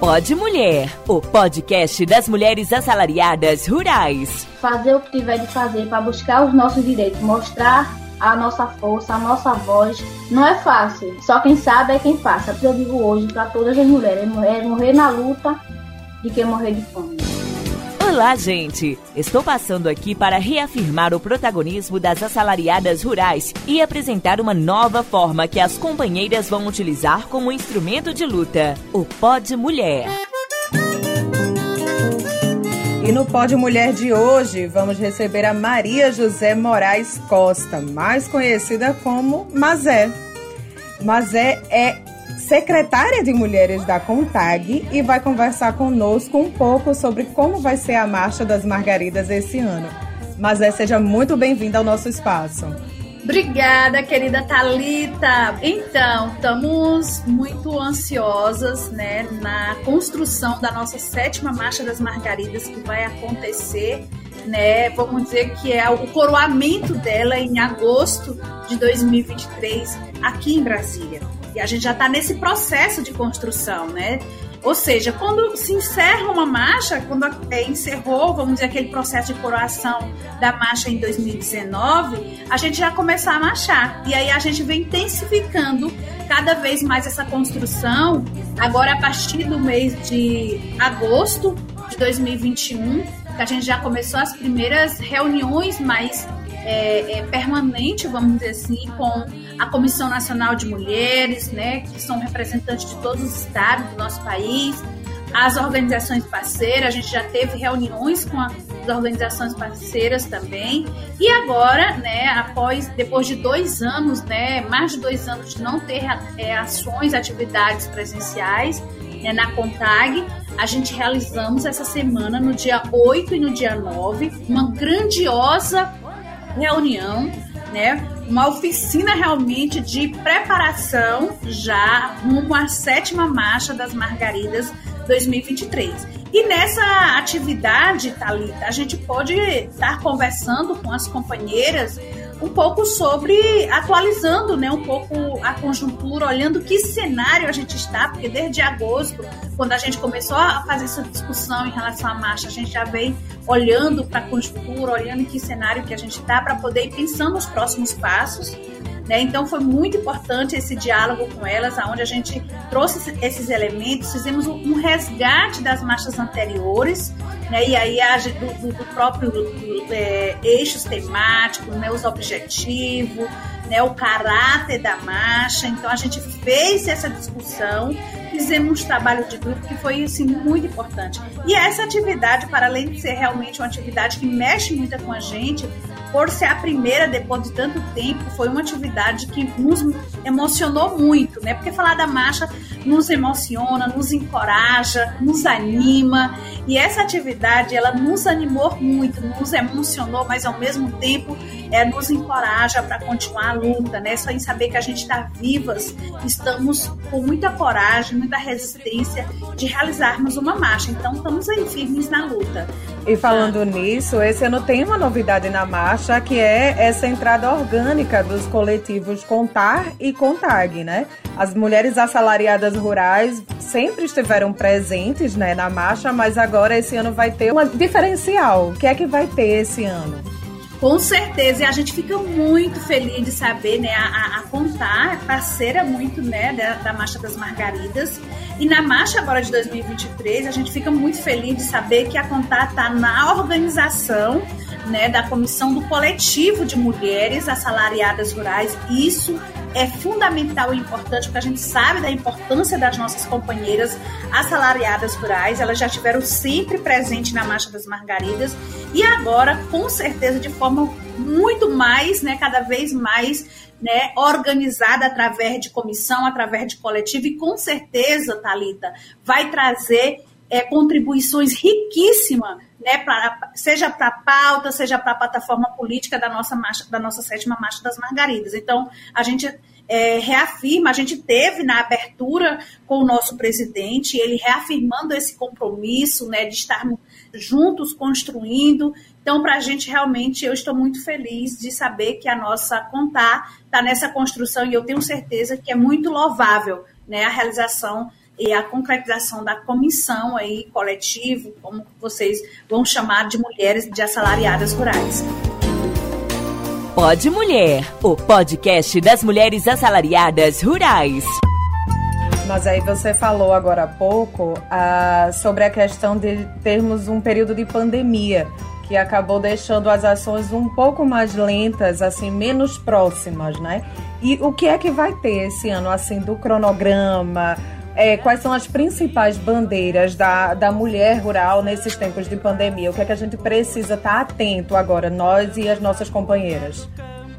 Pode Mulher, o podcast das mulheres assalariadas rurais. Fazer o que tiver de fazer para buscar os nossos direitos, mostrar a nossa força, a nossa voz. Não é fácil, só quem sabe é quem passa. Eu digo hoje para todas as mulheres: é morrer na luta de quem morrer de fome. Olá, gente! Estou passando aqui para reafirmar o protagonismo das assalariadas rurais e apresentar uma nova forma que as companheiras vão utilizar como instrumento de luta: o Pod Mulher. E no Pod Mulher de hoje, vamos receber a Maria José Moraes Costa, mais conhecida como Mazé. Mazé é secretária de Mulheres da CONTAG, e vai conversar conosco um pouco sobre como vai ser a Marcha das Margaridas esse ano. Mas é, seja muito bem-vinda ao nosso espaço. Obrigada, querida Talita. Então, estamos muito ansiosas, né, na construção da nossa sétima Marcha das Margaridas que vai acontecer, né? Vamos dizer que é o coroamento dela em agosto de 2023 aqui em Brasília. E a gente já está nesse processo de construção, né? Ou seja, quando se encerra uma marcha, quando é, encerrou, vamos dizer, aquele processo de coroação da marcha em 2019, a gente já começou a marchar. E aí a gente vem intensificando cada vez mais essa construção. Agora, a partir do mês de agosto de 2021, que a gente já começou as primeiras reuniões mais é, é, permanente, vamos dizer assim, com a Comissão Nacional de Mulheres, né, que são representantes de todos os estados do nosso país, as organizações parceiras, a gente já teve reuniões com as organizações parceiras também, e agora, né, após, depois de dois anos, né, mais de dois anos de não ter é, ações, atividades presenciais, né, na CONTAG, a gente realizamos essa semana, no dia 8 e no dia 9, uma grandiosa reunião, né? Uma oficina realmente de preparação já rumo à sétima marcha das Margaridas 2023. E nessa atividade, Thalita, a gente pode estar conversando com as companheiras um pouco sobre atualizando, né, um pouco a conjuntura, olhando que cenário a gente está, porque desde agosto, quando a gente começou a fazer essa discussão em relação à marcha, a gente já vem olhando para a conjuntura, olhando que cenário que a gente está para poder ir pensando nos próximos passos. Né? Então foi muito importante esse diálogo com elas, onde a gente trouxe esses elementos, fizemos um resgate das marchas anteriores, né? e aí a, do, do, próprio do, é, eixos temáticos, né? os objetivos, né? o caráter da marcha. Então a gente fez essa discussão, fizemos um trabalho de grupo que foi assim, muito importante. E essa atividade, para além de ser realmente uma atividade que mexe muito com a gente, por ser a primeira depois de tanto tempo, foi uma atividade que nos emocionou muito, né? Porque falar da marcha nos emociona, nos encoraja, nos anima. E essa atividade, ela nos animou muito, nos emocionou, mas ao mesmo tempo é, nos encoraja para continuar a luta, né? Só em saber que a gente está vivas, estamos com muita coragem, muita resistência de realizarmos uma marcha. Então, estamos aí firmes na luta. E falando ah. nisso, esse ano tem uma novidade na marcha, que é essa entrada orgânica dos coletivos Contar e Contag, né? As mulheres assalariadas rurais sempre estiveram presentes né, na marcha, mas agora esse ano vai ter um diferencial. O que é que vai ter esse ano? Com certeza, e a gente fica muito feliz de saber, né, a, a Contar, é parceira muito, né, da, da Marcha das Margaridas, e na marcha agora de 2023, a gente fica muito feliz de saber que a Contar está na organização, né, da comissão do coletivo de mulheres assalariadas rurais, isso é fundamental e importante, porque a gente sabe da importância das nossas companheiras assalariadas rurais, elas já estiveram sempre presentes na Marcha das Margaridas e agora, com certeza, de forma muito mais, né, cada vez mais né, organizada através de comissão, através de coletivo, e com certeza, Talita, vai trazer é, contribuições riquíssimas, né, pra, seja para a pauta, seja para a plataforma política da nossa marcha, da nossa sétima marcha das Margaridas. Então, a gente é, reafirma, a gente teve na abertura com o nosso presidente, ele reafirmando esse compromisso, né, de estarmos juntos construindo. Então, para a gente realmente, eu estou muito feliz de saber que a nossa contar está nessa construção e eu tenho certeza que é muito louvável, né, a realização e a concretização da comissão aí coletivo, como vocês vão chamar de mulheres de assalariadas rurais. Pode Mulher, o podcast das mulheres assalariadas rurais. Mas aí você falou agora há pouco ah, sobre a questão de termos um período de pandemia que acabou deixando as ações um pouco mais lentas, assim, menos próximas, né? E o que é que vai ter esse ano, assim, do cronograma? É, quais são as principais bandeiras da, da mulher rural nesses tempos de pandemia? O que é que a gente precisa estar atento agora, nós e as nossas companheiras?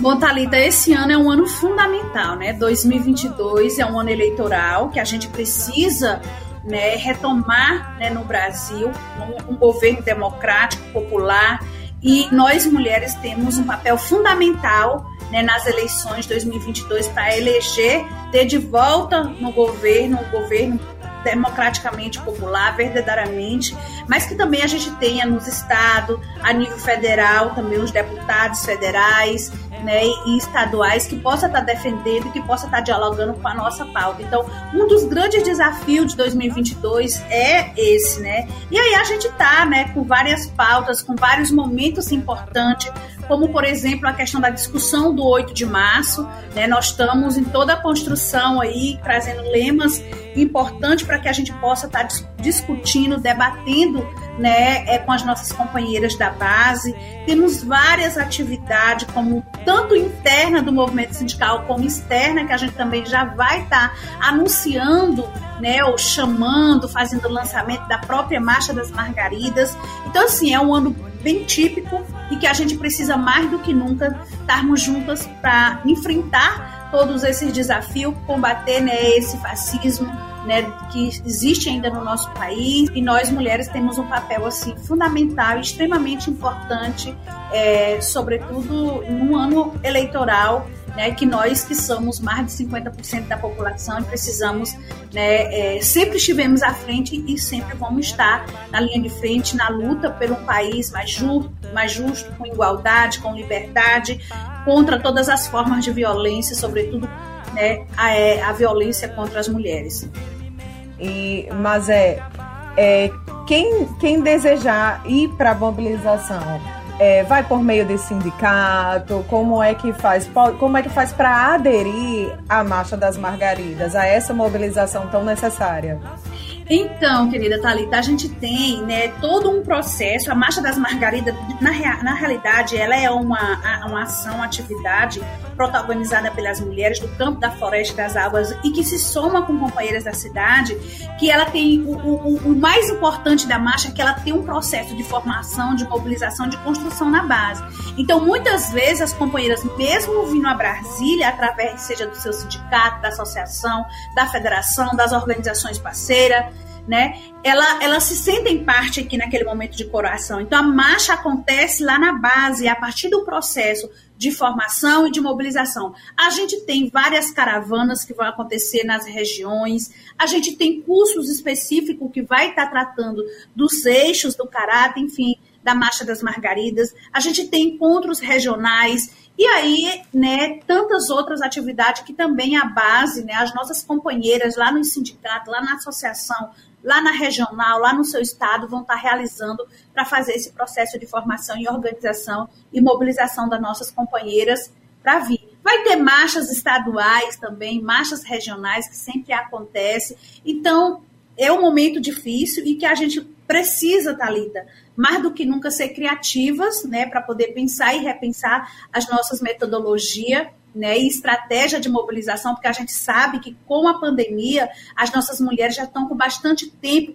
Bom, Thalita, esse ano é um ano fundamental, né? 2022 é um ano eleitoral que a gente precisa né, retomar né, no Brasil um, um governo democrático, popular, e nós mulheres temos um papel fundamental né, nas eleições de 2022 para eleger, ter de volta no governo, um governo democraticamente popular, verdadeiramente, mas que também a gente tenha nos estados, a nível federal, também os deputados federais né, e estaduais que possa estar defendendo que possa estar dialogando com a nossa pauta. Então, um dos grandes desafios de 2022 é esse, né? E aí a gente está, né, com várias pautas, com vários momentos importantes, como por exemplo a questão da discussão do 8 de março, né? Nós estamos em toda a construção aí trazendo lemas importantes para que a gente possa estar discutindo, debatendo né, é, com as nossas companheiras da base. Temos várias atividades, como tanto interna do movimento sindical como externa, que a gente também já vai estar tá anunciando, né, ou chamando, fazendo o lançamento da própria Marcha das Margaridas. Então, assim, é um ano bem típico e que a gente precisa mais do que nunca estarmos juntas para enfrentar todos esses desafios, combater né, esse fascismo, né, que existe ainda no nosso país e nós mulheres temos um papel assim fundamental, extremamente importante, é, sobretudo num ano eleitoral, né, que nós que somos mais de 50% da população precisamos, né, é, sempre estivemos à frente e sempre vamos estar na linha de frente na luta por um país mais justo, mais justo, com igualdade, com liberdade, contra todas as formas de violência, sobretudo né, a, é, a violência contra as mulheres. E, mas é, é quem, quem desejar ir para a mobilização é, vai por meio de sindicato? Como é que faz? Como é que faz para aderir à Marcha das Margaridas, a essa mobilização tão necessária? Então, querida Thalita, a gente tem né, todo um processo. A Marcha das Margaridas, na, na realidade, ela é uma, uma ação, uma atividade protagonizada pelas mulheres do campo, da floresta, das águas e que se soma com companheiras da cidade, que ela tem o, o, o mais importante da marcha é que ela tem um processo de formação, de mobilização, de construção na base. Então, muitas vezes as companheiras, mesmo vindo a Brasília, através seja do seu sindicato, da associação, da federação, das organizações parceiras, né? Ela, elas se sentem parte aqui naquele momento de coração. Então a marcha acontece lá na base, a partir do processo de formação e de mobilização. A gente tem várias caravanas que vão acontecer nas regiões, a gente tem cursos específicos que vai estar tratando dos eixos do caráter, enfim, da Marcha das Margaridas, a gente tem encontros regionais, e aí, né, tantas outras atividades que também a base, né, as nossas companheiras lá no sindicato, lá na associação, lá na regional, lá no seu estado, vão estar realizando para fazer esse processo de formação e organização e mobilização das nossas companheiras para vir. Vai ter marchas estaduais também, marchas regionais, que sempre acontece. Então, é um momento difícil e que a gente precisa, Thalita, mais do que nunca ser criativas, né, para poder pensar e repensar as nossas metodologias né, e estratégia de mobilização, porque a gente sabe que com a pandemia as nossas mulheres já estão com bastante tempo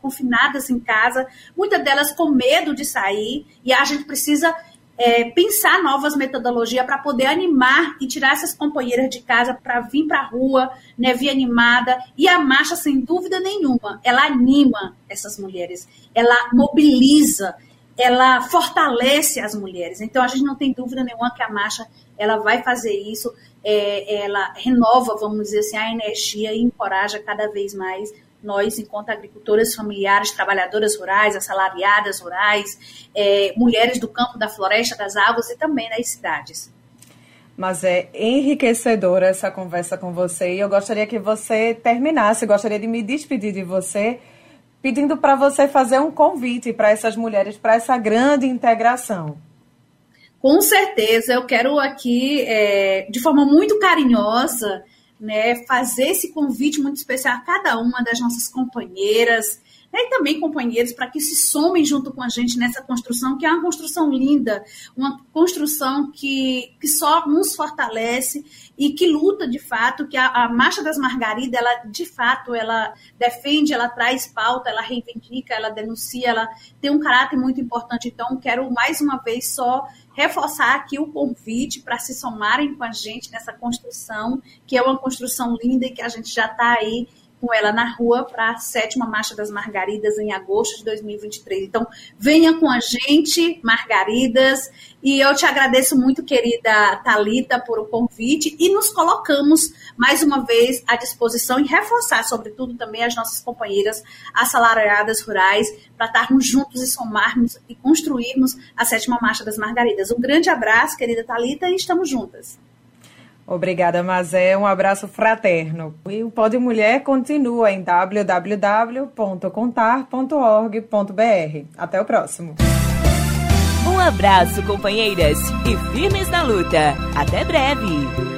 confinadas em casa, muitas delas com medo de sair, e a gente precisa é, pensar novas metodologias para poder animar e tirar essas companheiras de casa para vir para a rua, né, vir animada. E a marcha, sem dúvida nenhuma, ela anima essas mulheres, ela mobiliza, ela fortalece as mulheres. Então a gente não tem dúvida nenhuma que a marcha ela vai fazer isso, é, ela renova, vamos dizer assim, a energia e encoraja cada vez mais nós, enquanto agricultoras familiares, trabalhadoras rurais, assalariadas rurais, é, mulheres do campo, da floresta, das águas e também nas cidades. mas é enriquecedora essa conversa com você e eu gostaria que você terminasse, gostaria de me despedir de você, pedindo para você fazer um convite para essas mulheres, para essa grande integração. Com certeza, eu quero aqui, é, de forma muito carinhosa, né, fazer esse convite muito especial a cada uma das nossas companheiras, né, e também companheiros para que se somem junto com a gente nessa construção, que é uma construção linda, uma construção que, que só nos fortalece e que luta de fato, que a, a Marcha das Margaridas, ela de fato, ela defende, ela traz pauta, ela reivindica, ela denuncia, ela tem um caráter muito importante. Então, quero mais uma vez só reforçar aqui o convite para se somarem com a gente nessa construção, que é uma construção linda e que a gente já está aí com ela na rua para a sétima Marcha das Margaridas em agosto de 2023. Então, venha com a gente, Margaridas, e eu te agradeço muito, querida Talita, por o convite e nos colocamos mais uma vez à disposição e reforçar, sobretudo, também as nossas companheiras assalariadas rurais para estarmos juntos e somarmos e construirmos a sétima Marcha das Margaridas. Um grande abraço, querida Talita, e estamos juntas. Obrigada, Mazé. Um abraço fraterno. E o Pode Mulher continua em www.contar.org.br. Até o próximo. Um abraço, companheiras, e firmes na luta. Até breve.